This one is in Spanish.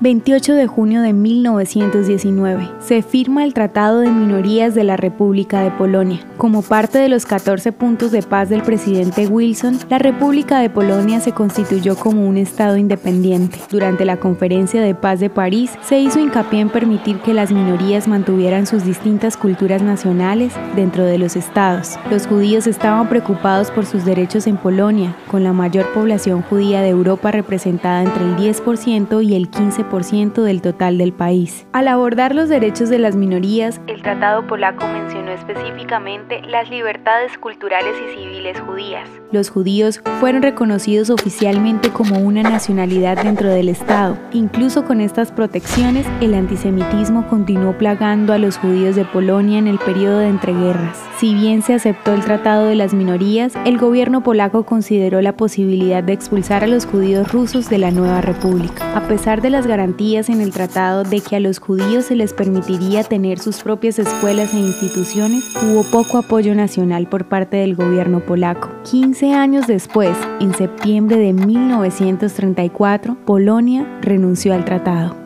28 de junio de 1919. Se firma el Tratado de Minorías de la República de Polonia. Como parte de los 14 puntos de paz del presidente Wilson, la República de Polonia se constituyó como un Estado independiente. Durante la Conferencia de Paz de París, se hizo hincapié en permitir que las minorías mantuvieran sus distintas culturas nacionales dentro de los estados. Los judíos estaban preocupados por sus derechos en Polonia, con la mayor población judía de Europa representada entre el 10% y el 15% del total del país. Al abordar los derechos de las minorías, el Tratado Polaco mencionó específicamente las libertades culturales y civiles judías. Los judíos fueron reconocidos oficialmente como una nacionalidad dentro del Estado. Incluso con estas protecciones, el antisemitismo continuó plagando a los judíos de Polonia en el periodo de entreguerras. Si bien se aceptó el Tratado de las Minorías, el gobierno polaco consideró la posibilidad de expulsar a los judíos rusos de la nueva república. A pesar de las garantías en el tratado de que a los judíos se les permitiría tener sus propias escuelas e instituciones, hubo poco apoyo nacional por parte del gobierno polaco. 15 años después, en septiembre de 1934, Polonia renunció al tratado.